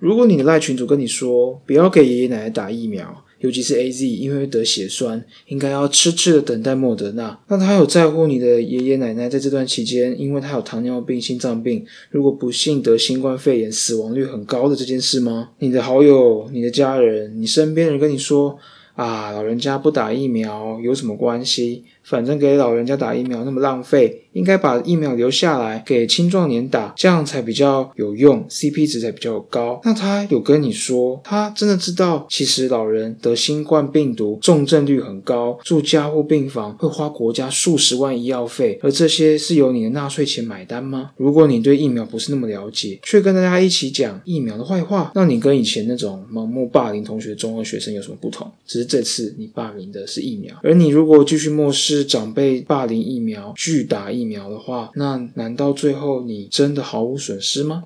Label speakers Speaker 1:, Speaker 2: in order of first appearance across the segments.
Speaker 1: 如果你的赖群主跟你说不要给爷爷奶奶打疫苗，尤其是 A Z，因为会得血栓，应该要痴痴的等待莫德纳。那他有在乎你的爷爷奶奶在这段期间，因为他有糖尿病、心脏病，如果不幸得新冠肺炎，死亡率很高的这件事吗？你的好友、你的家人、你身边人跟你说啊，老人家不打疫苗有什么关系？反正给老人家打疫苗那么浪费，应该把疫苗留下来给青壮年打，这样才比较有用，CP 值才比较高。那他有跟你说，他真的知道，其实老人得新冠病毒重症率很高，住加护病房会花国家数十万医药费，而这些是由你的纳税钱买单吗？如果你对疫苗不是那么了解，却跟大家一起讲疫苗的坏话，那你跟以前那种盲目霸凌同学中二学生有什么不同？只是这次你霸凌的是疫苗，而你如果继续漠视。长辈霸凌疫苗、拒打疫苗的话，那难道最后你真的毫无损失吗？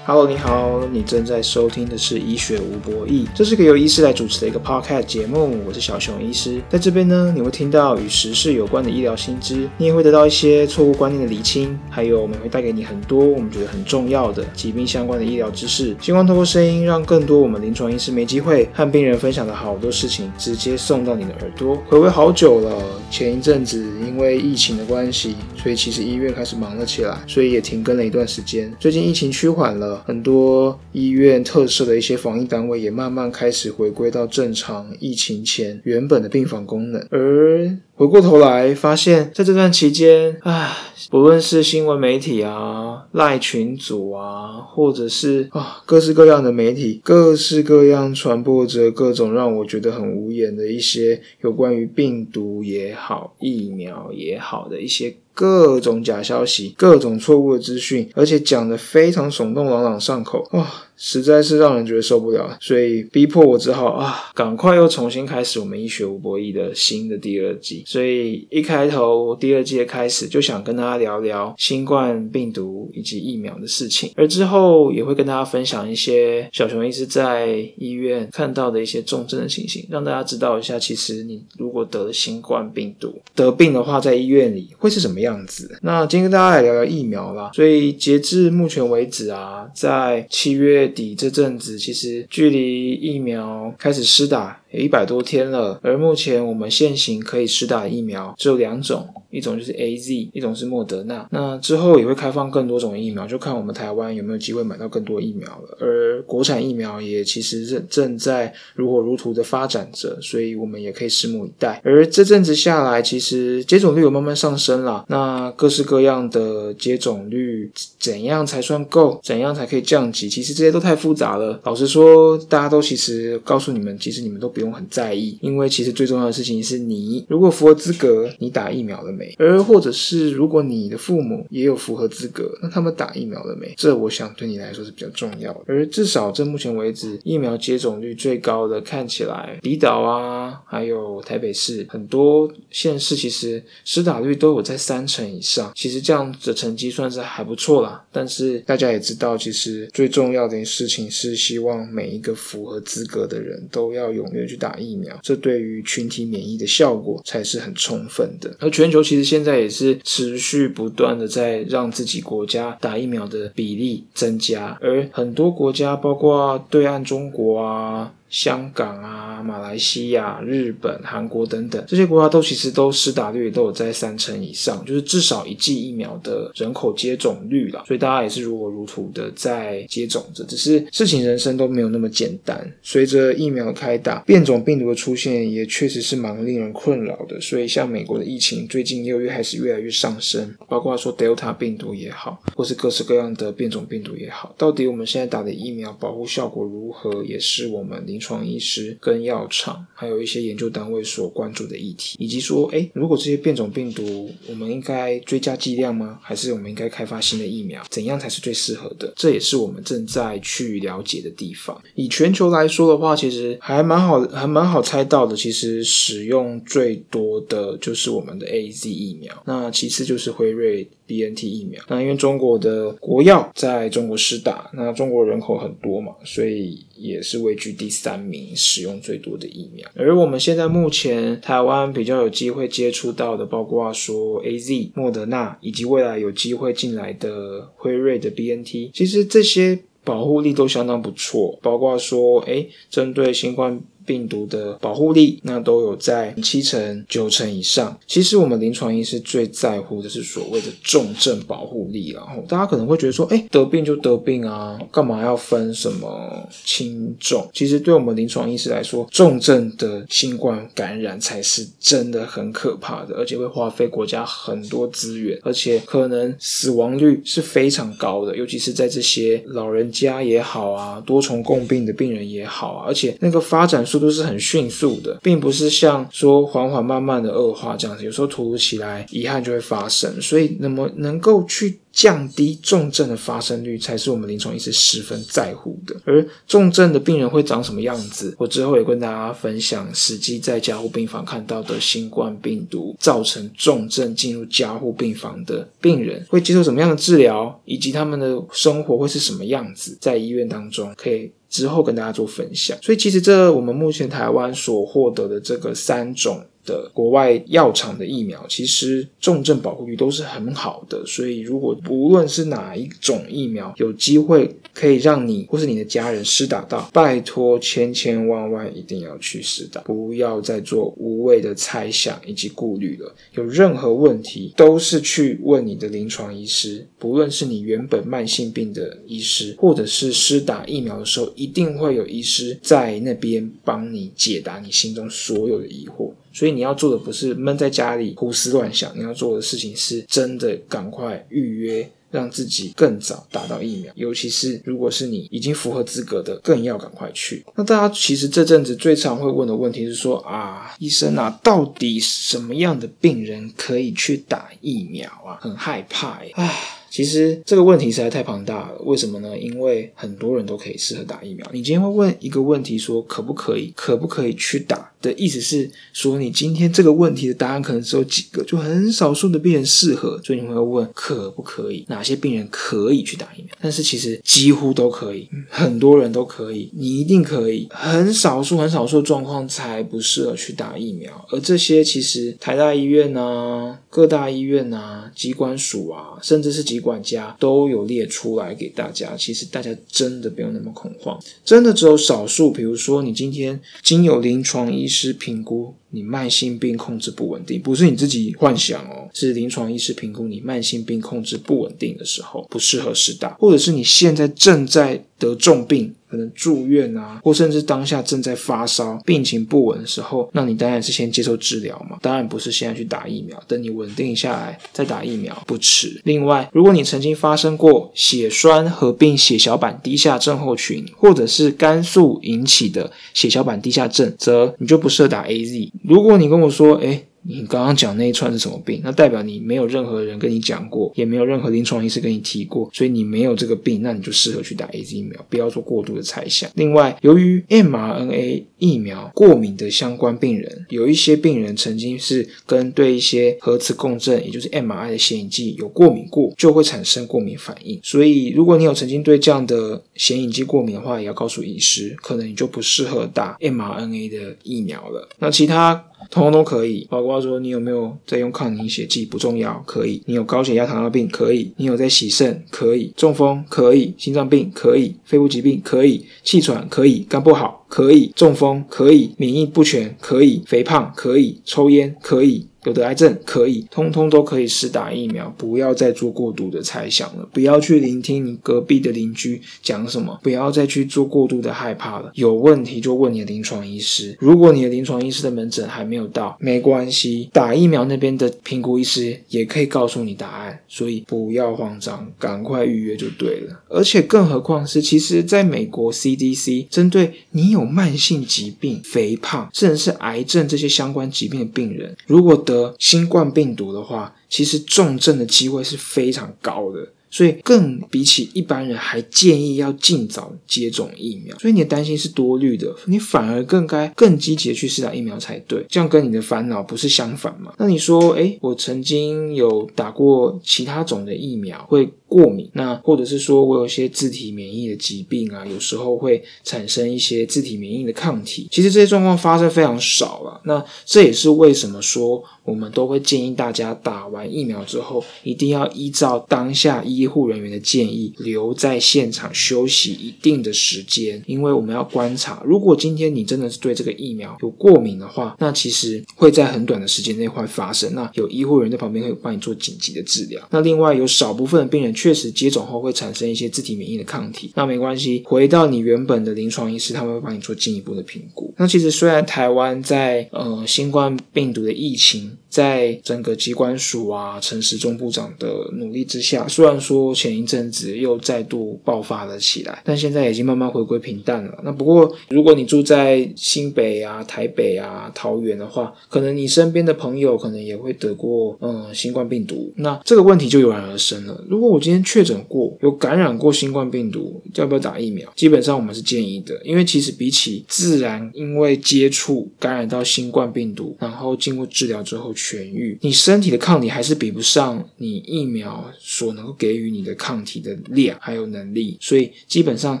Speaker 1: ？Hello，你好，你正在收听的是《医学无博弈》，这是个由医师来主持的一个 Podcast 节目。我是小熊医师，在这边呢，你会听到与时事有关的医疗新知，你也会得到一些错误观念的厘清，还有我们会带给你很多我们觉得很重要的疾病相关的医疗知识。希望透过声音，让更多我们临床医师没机会和病人分享的好多事情，直接送到你的耳朵。回味好久了，前一阵子因为疫情的关系，所以其实医院开始忙了起来，所以也停更了一段时间。最近疫情趋缓了。很多医院特色的一些防疫单位也慢慢开始回归到正常疫情前原本的病房功能，而回过头来发现，在这段期间，唉，不论是新闻媒体啊、赖群组啊，或者是啊各式各样的媒体，各式各样传播着各种让我觉得很无言的一些有关于病毒也好、疫苗也好的一些。各种假消息，各种错误的资讯，而且讲的非常耸动、朗朗上口，哇！实在是让人觉得受不了，所以逼迫我只好啊，赶快又重新开始我们医学无博弈的新的第二季。所以一开头第二季的开始，就想跟大家聊聊新冠病毒以及疫苗的事情，而之后也会跟大家分享一些小熊医师在医院看到的一些重症的情形，让大家知道一下，其实你如果得了新冠病毒得病的话，在医院里会是什么样子。那今天跟大家来聊聊疫苗啦。所以截至目前为止啊，在七月。底这阵子，其实距离疫苗开始施打。有一百多天了，而目前我们现行可以施打的疫苗只有两种，一种就是 A Z，一种是莫德纳。那之后也会开放更多种疫苗，就看我们台湾有没有机会买到更多疫苗了。而国产疫苗也其实正正在如火如荼的发展着，所以我们也可以拭目以待。而这阵子下来，其实接种率有慢慢上升了。那各式各样的接种率怎样才算够？怎样才可以降级？其实这些都太复杂了。老实说，大家都其实告诉你们，其实你们都。不用很在意，因为其实最重要的事情是你如果符合资格，你打疫苗了没？而或者是如果你的父母也有符合资格，那他们打疫苗了没？这我想对你来说是比较重要的。而至少在目前为止，疫苗接种率最高的看起来，离岛啊，还有台北市很多县市，其实施打率都有在三成以上。其实这样的成绩算是还不错啦。但是大家也知道，其实最重要的事情是希望每一个符合资格的人都要踊跃。去打疫苗，这对于群体免疫的效果才是很充分的。而全球其实现在也是持续不断的在让自己国家打疫苗的比例增加，而很多国家，包括对岸中国啊。香港啊、马来西亚、日本、韩国等等这些国家都其实都施打率都有在三成以上，就是至少一剂疫苗的人口接种率了。所以大家也是如火如荼的在接种着，只是事情人生都没有那么简单。随着疫苗开打，变种病毒的出现也确实是蛮令人困扰的。所以像美国的疫情最近六月开始越来越上升，包括说 Delta 病毒也好，或是各式各样的变种病毒也好，到底我们现在打的疫苗保护效果如何，也是我们临床医师跟药厂，还有一些研究单位所关注的议题，以及说，哎，如果这些变种病毒，我们应该追加剂量吗？还是我们应该开发新的疫苗？怎样才是最适合的？这也是我们正在去了解的地方。以全球来说的话，其实还蛮好，还蛮好猜到的。其实使用最多的就是我们的 A Z 疫苗，那其次就是辉瑞。BNT 疫苗。那因为中国的国药在中国施打，那中国人口很多嘛，所以也是位居第三名使用最多的疫苗。而我们现在目前台湾比较有机会接触到的，包括说 AZ、莫德纳，以及未来有机会进来的辉瑞的 BNT，其实这些保护力都相当不错，包括说，哎，针对新冠。病毒的保护力，那都有在七成、九成以上。其实我们临床医师最在乎的是所谓的重症保护力。然后大家可能会觉得说，哎，得病就得病啊，干嘛要分什么轻重？其实对我们临床医师来说，重症的新冠感染才是真的很可怕的，而且会花费国家很多资源，而且可能死亡率是非常高的，尤其是在这些老人家也好啊，多重共病的病人也好啊，而且那个发展速。都是很迅速的，并不是像说缓缓慢慢的恶化这样子，有时候突如其来，遗憾就会发生。所以，那么能够去降低重症的发生率，才是我们临床医师十分在乎的。而重症的病人会长什么样子，我之后也跟大家分享，实际在加护病房看到的新冠病毒造成重症进入加护病房的病人会接受什么样的治疗，以及他们的生活会是什么样子，在医院当中可以。之后跟大家做分享，所以其实这我们目前台湾所获得的这个三种。的国外药厂的疫苗，其实重症保护率都是很好的，所以如果不论是哪一种疫苗，有机会可以让你或是你的家人施打到，拜托千千万万一定要去施打，不要再做无谓的猜想以及顾虑了。有任何问题，都是去问你的临床医师，不论是你原本慢性病的医师，或者是施打疫苗的时候，一定会有医师在那边帮你解答你心中所有的疑惑。所以你要做的不是闷在家里胡思乱想，你要做的事情是真的赶快预约，让自己更早打到疫苗。尤其是如果是你已经符合资格的，更要赶快去。那大家其实这阵子最常会问的问题是说啊，医生啊，到底什么样的病人可以去打疫苗啊？很害怕哎。其实这个问题实在太庞大了，为什么呢？因为很多人都可以适合打疫苗。你今天会问一个问题，说可不可以，可不可以去打的意思是说，你今天这个问题的答案可能只有几个，就很少数的病人适合，所以你会问可不可以，哪些病人可以去打疫苗？但是其实几乎都可以，很多人都可以，你一定可以，很少数很少数的状况才不适合去打疫苗。而这些其实台大医院啊、各大医院啊、机关署啊，甚至是疾。管家都有列出来给大家，其实大家真的不用那么恐慌，真的只有少数，比如说你今天经有临床医医师评估。你慢性病控制不稳定，不是你自己幻想哦，是临床医师评估你慢性病控制不稳定的时候不适合施打，或者是你现在正在得重病，可能住院啊，或甚至当下正在发烧，病情不稳的时候，那你当然是先接受治疗嘛，当然不是现在去打疫苗，等你稳定下来再打疫苗不迟。另外，如果你曾经发生过血栓合并血小板低下症候群，或者是肝素引起的血小板低下症，则你就不适合打 A Z。如果你跟我说，哎。你刚刚讲那一串是什么病？那代表你没有任何人跟你讲过，也没有任何临床医师跟你提过，所以你没有这个病，那你就适合去打 A Z 疫苗，不要做过度的猜想。另外，由于 mRNA 疫苗过敏的相关病人，有一些病人曾经是跟对一些核磁共振，也就是 m R I 的显影剂有过敏过，就会产生过敏反应。所以，如果你有曾经对这样的显影剂过敏的话，也要告诉医师，可能你就不适合打 mRNA 的疫苗了。那其他。通通都可以，包括说你有没有在用抗凝血剂不重要，可以；你有高血压、糖尿病可以；你有在洗肾可以；中风可以；心脏病可以；肺部疾病可以；气喘可以；肝不好。可以；中风可以；免疫不全可以；肥胖可以；抽烟可以。有的癌症可以，通通都可以试打疫苗，不要再做过度的猜想了，不要去聆听你隔壁的邻居讲什么，不要再去做过度的害怕了。有问题就问你的临床医师，如果你的临床医师的门诊还没有到，没关系，打疫苗那边的评估医师也可以告诉你答案，所以不要慌张，赶快预约就对了。而且更何况是，其实在美国 CDC 针对你有有慢性疾病、肥胖，甚至是癌症这些相关疾病的病人，如果得新冠病毒的话，其实重症的机会是非常高的。所以更比起一般人还建议要尽早接种疫苗。所以你的担心是多虑的，你反而更该更积极的去试打疫苗才对。这样跟你的烦恼不是相反吗？那你说，哎，我曾经有打过其他种的疫苗，会过敏，那或者是说我有一些自体免疫的疾病啊，有时候会产生一些自体免疫的抗体。其实这些状况发生非常少了。那这也是为什么说。我们都会建议大家打完疫苗之后，一定要依照当下医护人员的建议，留在现场休息一定的时间，因为我们要观察。如果今天你真的是对这个疫苗有过敏的话，那其实会在很短的时间内会发生。那有医护人员在旁边会帮你做紧急的治疗。那另外有少部分的病人确实接种后会产生一些自体免疫的抗体，那没关系，回到你原本的临床医师，他们会帮你做进一步的评估。那其实虽然台湾在呃新冠病毒的疫情，在整个机关署啊，陈时中部长的努力之下，虽然说前一阵子又再度爆发了起来，但现在已经慢慢回归平淡了。那不过，如果你住在新北啊、台北啊、桃园的话，可能你身边的朋友可能也会得过嗯新冠病毒。那这个问题就油然而生了。如果我今今天确诊过，有感染过新冠病毒，要不要打疫苗？基本上我们是建议的，因为其实比起自然因为接触感染到新冠病毒，然后经过治疗之后。痊愈，你身体的抗体还是比不上你疫苗所能够给予你的抗体的量还有能力，所以基本上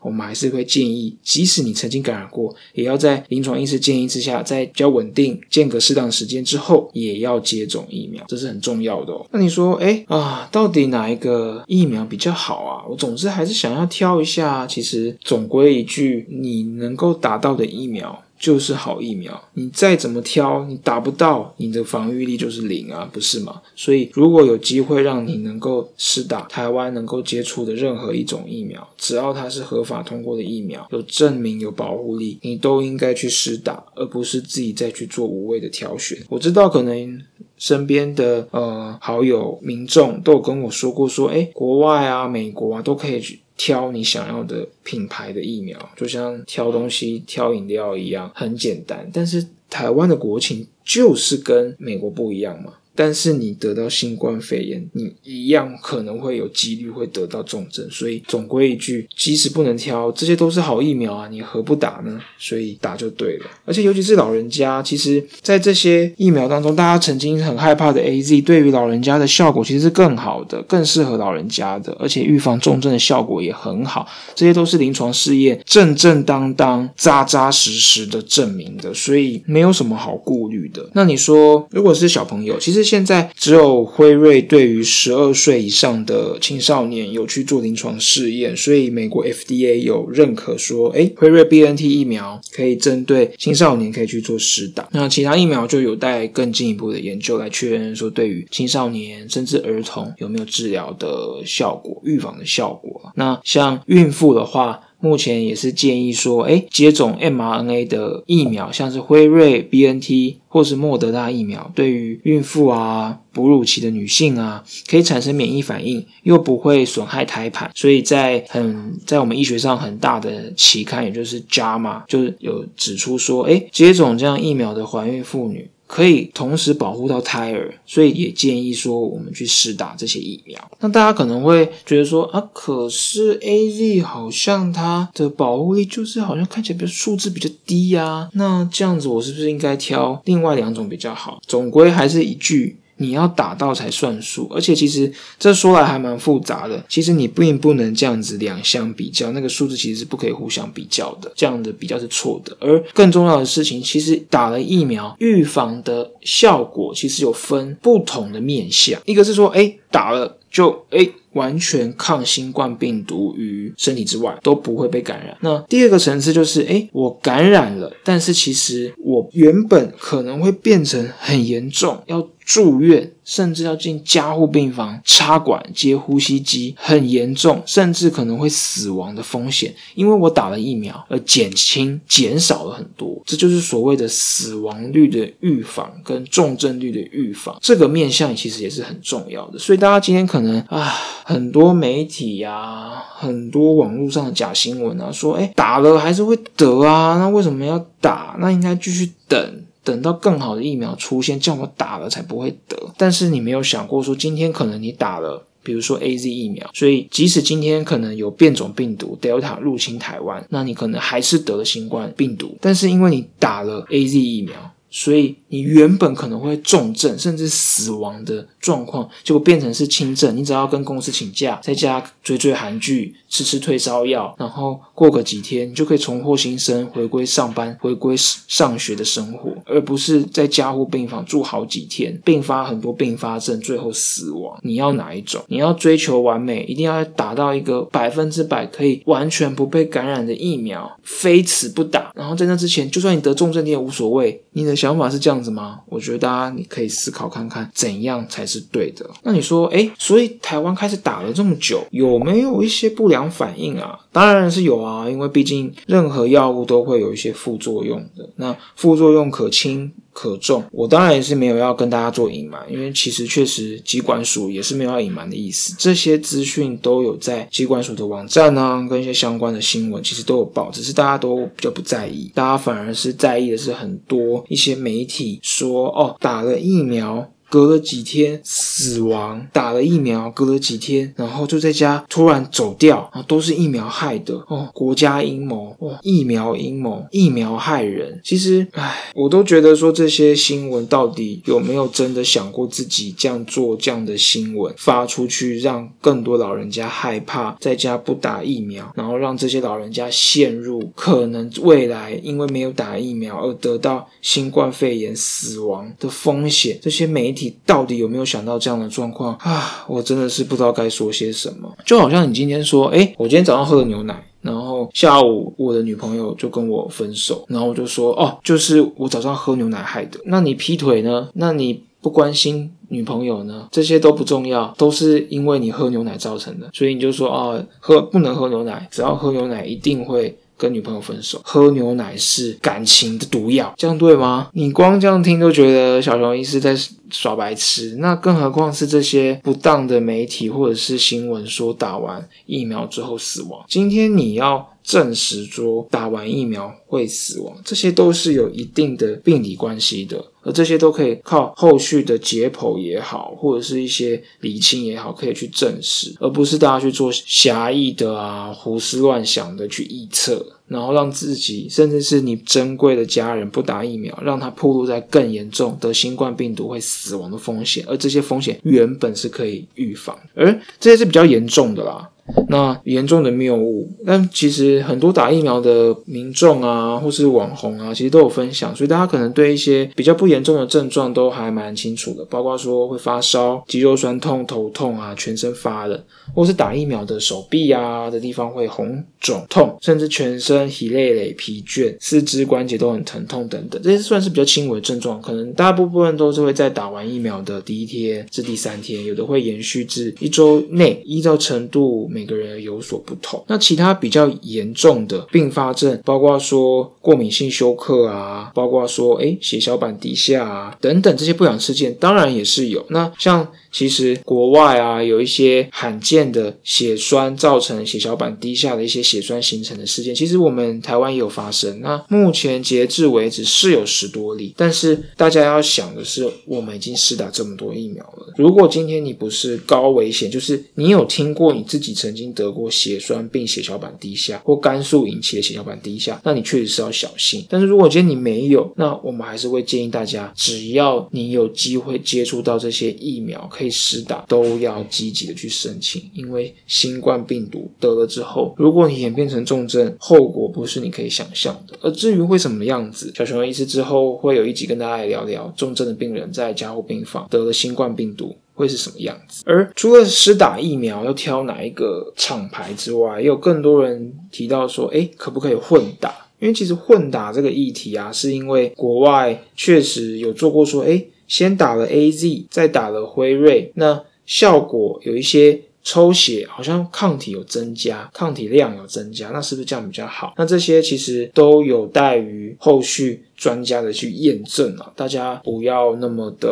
Speaker 1: 我们还是会建议，即使你曾经感染过，也要在临床医师建议之下，在比较稳定、间隔适当时间之后，也要接种疫苗，这是很重要的哦。那你说，哎啊，到底哪一个疫苗比较好啊？我总之还是想要挑一下。其实总归一句，你能够打到的疫苗。就是好疫苗，你再怎么挑，你打不到，你的防御力就是零啊，不是吗？所以如果有机会让你能够施打台湾能够接触的任何一种疫苗，只要它是合法通过的疫苗，有证明有保护力，你都应该去施打，而不是自己再去做无谓的挑选。我知道可能身边的呃好友民众都有跟我说过，说哎，国外啊、美国啊都可以去。挑你想要的品牌的疫苗，就像挑东西、挑饮料一样，很简单。但是台湾的国情就是跟美国不一样嘛。但是你得到新冠肺炎，你一样可能会有几率会得到重症，所以总归一句，即使不能挑，这些都是好疫苗啊，你何不打呢？所以打就对了。而且尤其是老人家，其实，在这些疫苗当中，大家曾经很害怕的 A Z，对于老人家的效果其实是更好的，更适合老人家的，而且预防重症的效果也很好。这些都是临床试验正正当当、扎扎实实的证明的，所以没有什么好顾虑的。那你说，如果是小朋友，其实。现在只有辉瑞对于十二岁以上的青少年有去做临床试验，所以美国 FDA 有认可说，哎，辉瑞 BNT 疫苗可以针对青少年可以去做施打。那其他疫苗就有待更进一步的研究来确认说，对于青少年甚至儿童有没有治疗的效果、预防的效果。那像孕妇的话。目前也是建议说，哎，接种 mRNA 的疫苗，像是辉瑞、BNT 或是莫德纳疫苗，对于孕妇啊、哺乳期的女性啊，可以产生免疫反应，又不会损害胎盘，所以在很在我们医学上很大的期刊，也就是《JAMA》，就是有指出说，哎，接种这样疫苗的怀孕妇女。可以同时保护到胎儿，所以也建议说我们去试打这些疫苗。那大家可能会觉得说啊，可是 A Z 好像它的保护力就是好像看起来比较数字比较低呀。那这样子我是不是应该挑另外两种比较好？总归还是一句。你要打到才算数，而且其实这说来还蛮复杂的。其实你并不能这样子两相比较，那个数字其实是不可以互相比较的，这样的比较是错的。而更重要的事情，其实打了疫苗预防的效果其实有分不同的面向，一个是说，哎，打了就诶。完全抗新冠病毒于身体之外都不会被感染。那第二个层次就是，诶，我感染了，但是其实我原本可能会变成很严重，要住院。甚至要进加护病房插管接呼吸机，很严重，甚至可能会死亡的风险。因为我打了疫苗，而减轻、减少了很多。这就是所谓的死亡率的预防跟重症率的预防。这个面向其实也是很重要的。所以大家今天可能啊，很多媒体呀，很多网络上的假新闻啊，说哎打了还是会得啊，那为什么要打？那应该继续等。等到更好的疫苗出现，叫我打了才不会得。但是你没有想过说，今天可能你打了。比如说 A Z 疫苗，所以即使今天可能有变种病毒 Delta 入侵台湾，那你可能还是得了新冠病毒，但是因为你打了 A Z 疫苗。所以你原本可能会重症甚至死亡的状况，结果变成是轻症。你只要跟公司请假，在家追追韩剧，吃吃退烧药，然后过个几天，你就可以重获新生，回归上班、回归上学的生活，而不是在加护病房住好几天，并发很多并发症，最后死亡。你要哪一种？你要追求完美，一定要打到一个百分之百可以完全不被感染的疫苗，非此不打。然后在那之前，就算你得重症，你也无所谓。你的想法是这样样子吗？我觉得大家你可以思考看看，怎样才是对的。那你说，哎，所以台湾开始打了这么久，有没有一些不良反应啊？当然是有啊，因为毕竟任何药物都会有一些副作用的。那副作用可轻可重，我当然也是没有要跟大家做隐瞒，因为其实确实机管署也是没有要隐瞒的意思。这些资讯都有在机管署的网站呢，跟一些相关的新闻其实都有报，只是大家都比较不在意，大家反而是在意的是很多一些媒体说哦，打了疫苗。隔了几天死亡，打了疫苗，隔了几天，然后就在家突然走掉，啊，都是疫苗害的哦，国家阴谋哦，疫苗阴谋，疫苗害人。其实，唉，我都觉得说这些新闻到底有没有真的想过自己这样做这样的新闻发出去，让更多老人家害怕在家不打疫苗，然后让这些老人家陷入可能未来因为没有打疫苗而得到新冠肺炎死亡的风险。这些媒体。到底有没有想到这样的状况啊？我真的是不知道该说些什么。就好像你今天说，哎，我今天早上喝了牛奶，然后下午我的女朋友就跟我分手，然后我就说，哦，就是我早上喝牛奶害的。那你劈腿呢？那你不关心女朋友呢？这些都不重要，都是因为你喝牛奶造成的。所以你就说，哦，喝不能喝牛奶，只要喝牛奶一定会。跟女朋友分手，喝牛奶是感情的毒药，这样对吗？你光这样听都觉得小熊医师在耍白痴，那更何况是这些不当的媒体或者是新闻说打完疫苗之后死亡。今天你要证实说打完疫苗会死亡，这些都是有一定的病理关系的。而这些都可以靠后续的解剖也好，或者是一些理清也好，可以去证实，而不是大家去做狭义的啊、胡思乱想的去臆测，然后让自己甚至是你珍贵的家人不打疫苗，让他暴露在更严重得新冠病毒会死亡的风险，而这些风险原本是可以预防，而这些是比较严重的啦。那严重的谬误，但其实很多打疫苗的民众啊，或是网红啊，其实都有分享，所以大家可能对一些比较不严重的症状都还蛮清楚的，包括说会发烧、肌肉酸痛、头痛啊、全身发冷，或是打疫苗的手臂啊的地方会红肿痛，甚至全身疲累累、疲倦、四肢关节都很疼痛等等，这些算是比较轻微的症状，可能大部分都是会在打完疫苗的第一天至第三天，有的会延续至一周内，依照程度。每个人有所不同。那其他比较严重的并发症，包括说过敏性休克啊，包括说诶血小板低下啊等等这些不良事件，当然也是有。那像。其实国外啊，有一些罕见的血栓造成血小板低下的一些血栓形成的事件，其实我们台湾也有发生。那目前截至为止是有十多例，但是大家要想的是，我们已经施打这么多疫苗了。如果今天你不是高危险，就是你有听过你自己曾经得过血栓并血小板低下或肝素引起的血小板低下，那你确实是要小心。但是如果今天你没有，那我们还是会建议大家，只要你有机会接触到这些疫苗。可以施打都要积极的去申请，因为新冠病毒得了之后，如果你演变成重症，后果不是你可以想象的。而至于会什么样子，小熊医师之后会有一集跟大家来聊聊重症的病人在加护病房得了新冠病毒会是什么样子。而除了施打疫苗要挑哪一个厂牌之外，也有更多人提到说，哎，可不可以混打？因为其实混打这个议题啊，是因为国外确实有做过说，哎。先打了 A Z，再打了辉瑞，那效果有一些抽血，好像抗体有增加，抗体量有增加，那是不是这样比较好？那这些其实都有待于后续专家的去验证啊，大家不要那么的。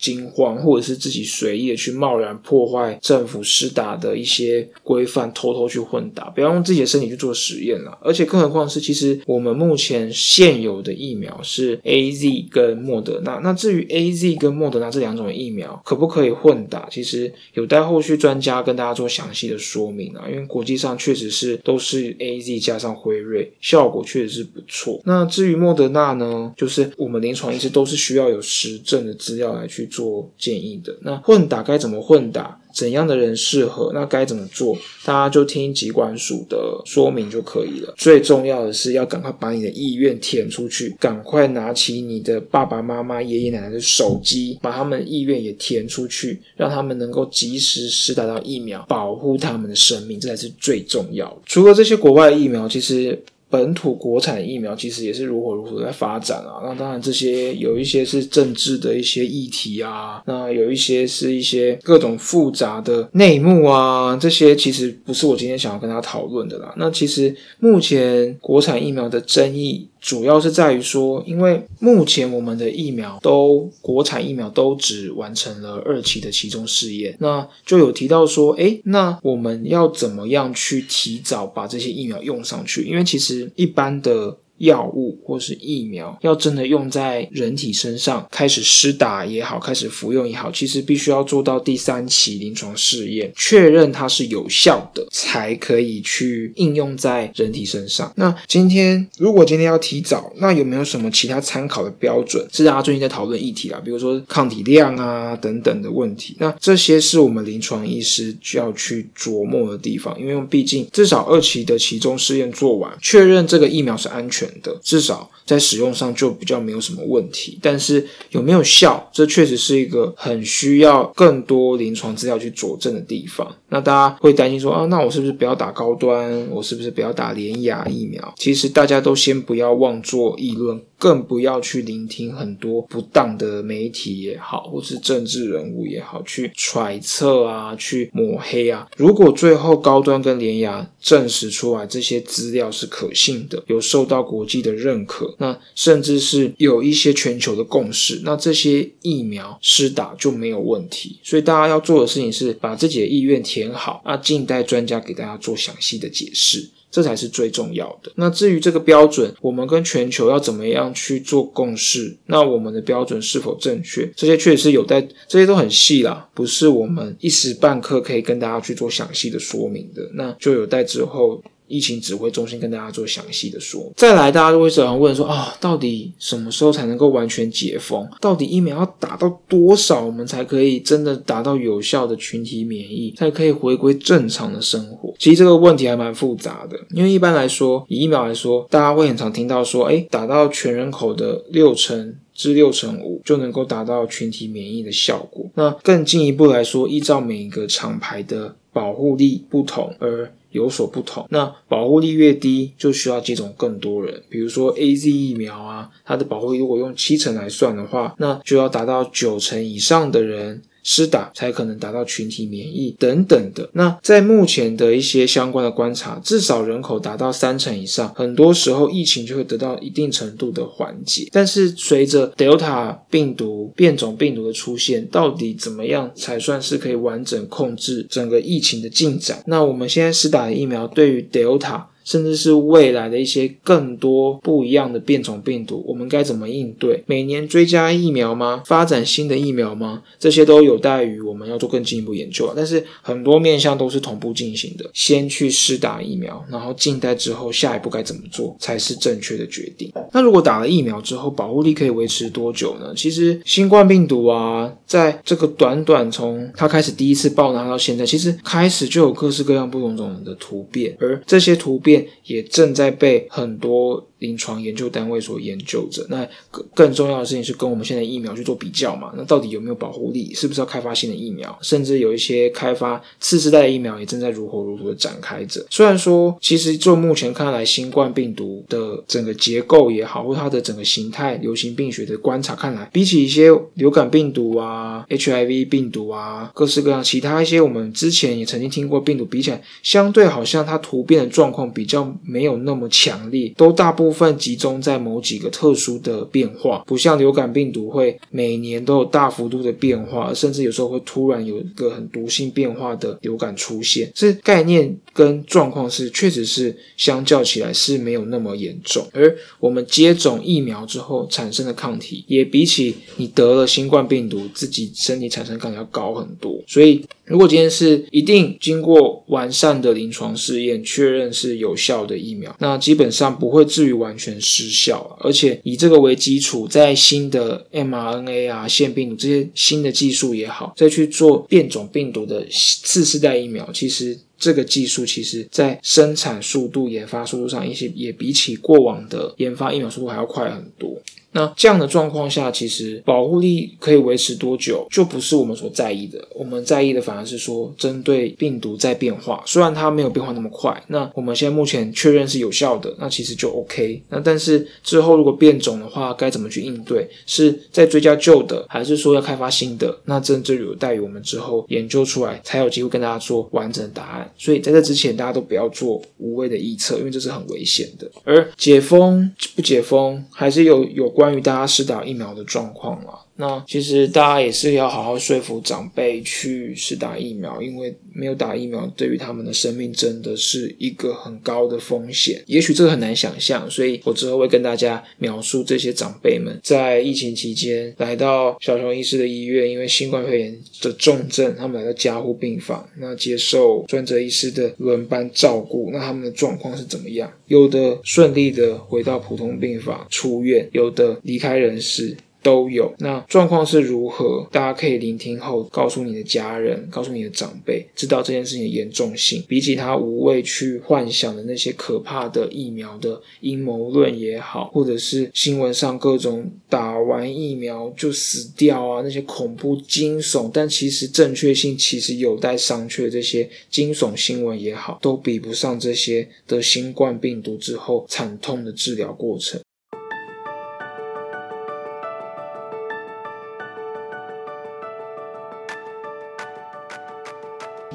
Speaker 1: 惊慌，或者是自己随意的去贸然破坏政府施打的一些规范，偷偷去混打，不要用自己的身体去做实验了。而且更何况是，其实我们目前现有的疫苗是 A Z 跟莫德纳。那至于 A Z 跟莫德纳这两种疫苗可不可以混打，其实有待后续专家跟大家做详细的说明啊。因为国际上确实是都是 A Z 加上辉瑞，效果确实是不错。那至于莫德纳呢，就是我们临床一直都是需要有实证的资料来去做建议的。那混打该怎么混打？怎样的人适合？那该怎么做？大家就听疾管署的说明就可以了。最重要的是要赶快把你的意愿填出去，赶快拿起你的爸爸妈妈、爷爷奶奶的手机，把他们的意愿也填出去，让他们能够及时施打到疫苗，保护他们的生命，这才是最重要的。除了这些国外疫苗，其实。本土国产疫苗其实也是如火如荼在发展啊，那当然这些有一些是政治的一些议题啊，那有一些是一些各种复杂的内幕啊，这些其实不是我今天想要跟大家讨论的啦。那其实目前国产疫苗的争议。主要是在于说，因为目前我们的疫苗都国产疫苗都只完成了二期的其中试验，那就有提到说，哎，那我们要怎么样去提早把这些疫苗用上去？因为其实一般的。药物或是疫苗要真的用在人体身上，开始施打也好，开始服用也好，其实必须要做到第三期临床试验，确认它是有效的，才可以去应用在人体身上。那今天如果今天要提早，那有没有什么其他参考的标准？是大家最近在讨论议题啦，比如说抗体量啊等等的问题。那这些是我们临床医师需要去琢磨的地方，因为毕竟至少二期的其中试验做完，确认这个疫苗是安全。的至少在使用上就比较没有什么问题，但是有没有效，这确实是一个很需要更多临床资料去佐证的地方。那大家会担心说啊，那我是不是不要打高端？我是不是不要打联雅疫苗？其实大家都先不要妄作议论。更不要去聆听很多不当的媒体也好，或是政治人物也好，去揣测啊，去抹黑啊。如果最后高端跟联雅证实出来这些资料是可信的，有受到国际的认可，那甚至是有一些全球的共识，那这些疫苗施打就没有问题。所以大家要做的事情是把自己的意愿填好，那静待专家给大家做详细的解释。这才是最重要的。那至于这个标准，我们跟全球要怎么样去做共识？那我们的标准是否正确？这些确实是有待，这些都很细啦，不是我们一时半刻可以跟大家去做详细的说明的。那就有待之后。疫情指挥中心跟大家做详细的说。再来，大家都会常问说啊，到底什么时候才能够完全解封？到底疫苗要打到多少，我们才可以真的达到有效的群体免疫，才可以回归正常的生活？其实这个问题还蛮复杂的，因为一般来说，以疫苗来说，大家会很常听到说，哎，打到全人口的六成至六成五就能够达到群体免疫的效果。那更进一步来说，依照每一个厂牌的保护力不同而。有所不同，那保护力越低，就需要接种更多人。比如说 A Z 疫苗啊，它的保护力如果用七成来算的话，那就要达到九成以上的人。施打才可能达到群体免疫等等的。那在目前的一些相关的观察，至少人口达到三成以上，很多时候疫情就会得到一定程度的缓解。但是随着 Delta 病毒变种病毒的出现，到底怎么样才算是可以完整控制整个疫情的进展？那我们现在施打的疫苗对于 Delta。甚至是未来的一些更多不一样的变种病毒，我们该怎么应对？每年追加疫苗吗？发展新的疫苗吗？这些都有待于我们要做更进一步研究啊。但是很多面向都是同步进行的，先去试打疫苗，然后静待之后下一步该怎么做才是正确的决定。那如果打了疫苗之后，保护力可以维持多久呢？其实新冠病毒啊，在这个短短从它开始第一次爆发到现在，其实开始就有各式各样不同种的突变，而这些突变。Ольги 也正在被很多。临床研究单位所研究着，那更更重要的事情是跟我们现在疫苗去做比较嘛？那到底有没有保护力？是不是要开发新的疫苗？甚至有一些开发次世代的疫苗也正在如火如荼的展开着。虽然说，其实就目前看来，新冠病毒的整个结构也好，或它的整个形态、流行病学的观察看来，比起一些流感病毒啊、HIV 病毒啊、各式各样其他一些我们之前也曾经听过病毒比起来，相对好像它突变的状况比较没有那么强烈，都大部。分集中在某几个特殊的变化，不像流感病毒会每年都有大幅度的变化，甚至有时候会突然有一个很毒性变化的流感出现。是概念跟状况是确实是相较起来是没有那么严重，而我们接种疫苗之后产生的抗体，也比起你得了新冠病毒自己身体产生抗体要高很多。所以，如果今天是一定经过完善的临床试验确认是有效的疫苗，那基本上不会至于完全失效。而且以这个为基础，在新的 mRNA 啊、腺病毒这些新的技术也好，再去做变种病毒的次世代疫苗，其实。这个技术其实在生产速度、研发速度上，一些也比起过往的研发疫苗速度还要快很多。那这样的状况下，其实保护力可以维持多久，就不是我们所在意的。我们在意的反而是说，针对病毒在变化，虽然它没有变化那么快，那我们现在目前确认是有效的，那其实就 OK。那但是之后如果变种的话，该怎么去应对？是在追加旧的，还是说要开发新的？那这就有待于我们之后研究出来，才有机会跟大家做完整的答案。所以在这之前，大家都不要做无谓的预测，因为这是很危险的。而解封不解封，还是有有。关于大家施打疫苗的状况了。那其实大家也是要好好说服长辈去试打疫苗，因为没有打疫苗对于他们的生命真的是一个很高的风险。也许这个很难想象，所以我之后会跟大家描述这些长辈们在疫情期间来到小熊医师的医院，因为新冠肺炎的重症，他们来到加护病房，那接受专责医师的轮班照顾，那他们的状况是怎么样？有的顺利的回到普通病房出院，有的离开人世。都有，那状况是如何？大家可以聆听后，告诉你的家人，告诉你的长辈，知道这件事情的严重性。比起他无谓去幻想的那些可怕的疫苗的阴谋论也好，或者是新闻上各种打完疫苗就死掉啊，那些恐怖惊悚，但其实正确性其实有待商榷这些惊悚新闻也好，都比不上这些得新冠病毒之后惨痛的治疗过程。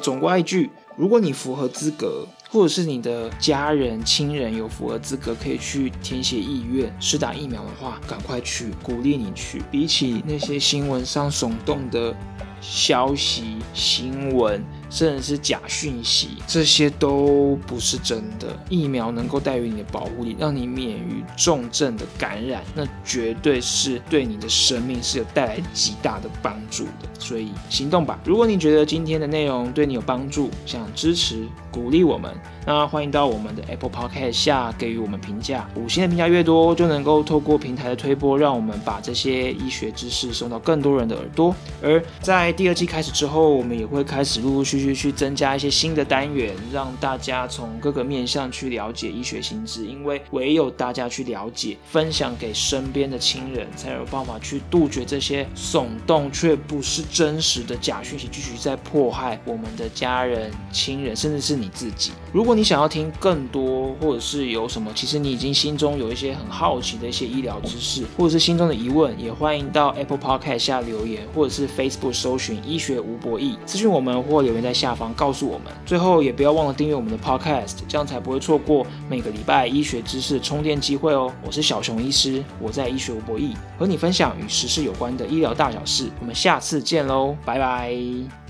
Speaker 1: 总归一句，如果你符合资格，或者是你的家人、亲人有符合资格，可以去填写意愿、施打疫苗的话，赶快去，鼓励你去。比起那些新闻上耸动的消息、新闻。甚至是假讯息，这些都不是真的。疫苗能够带给你的保护力，让你免于重症的感染，那绝对是对你的生命是有带来极大的帮助的。所以行动吧！如果你觉得今天的内容对你有帮助，想支持鼓励我们，那欢迎到我们的 Apple Podcast 下给予我们评价。五星的评价越多，就能够透过平台的推播，让我们把这些医学知识送到更多人的耳朵。而在第二季开始之后，我们也会开始陆陆续续。去增加一些新的单元，让大家从各个面向去了解医学新知。因为唯有大家去了解、分享给身边的亲人，才有办法去杜绝这些耸动却不是真实的假讯息，继续在迫害我们的家人、亲人，甚至是你自己。如果你想要听更多，或者是有什么，其实你已经心中有一些很好奇的一些医疗知识，或者是心中的疑问，也欢迎到 Apple Podcast 下留言，或者是 Facebook 搜寻医学无博弈，咨询我们或留言在下方告诉我们。最后也不要忘了订阅我们的 Podcast，这样才不会错过每个礼拜医学知识充电机会哦。我是小熊医师，我在医学无博弈和你分享与时事有关的医疗大小事。我们下次见喽，拜拜。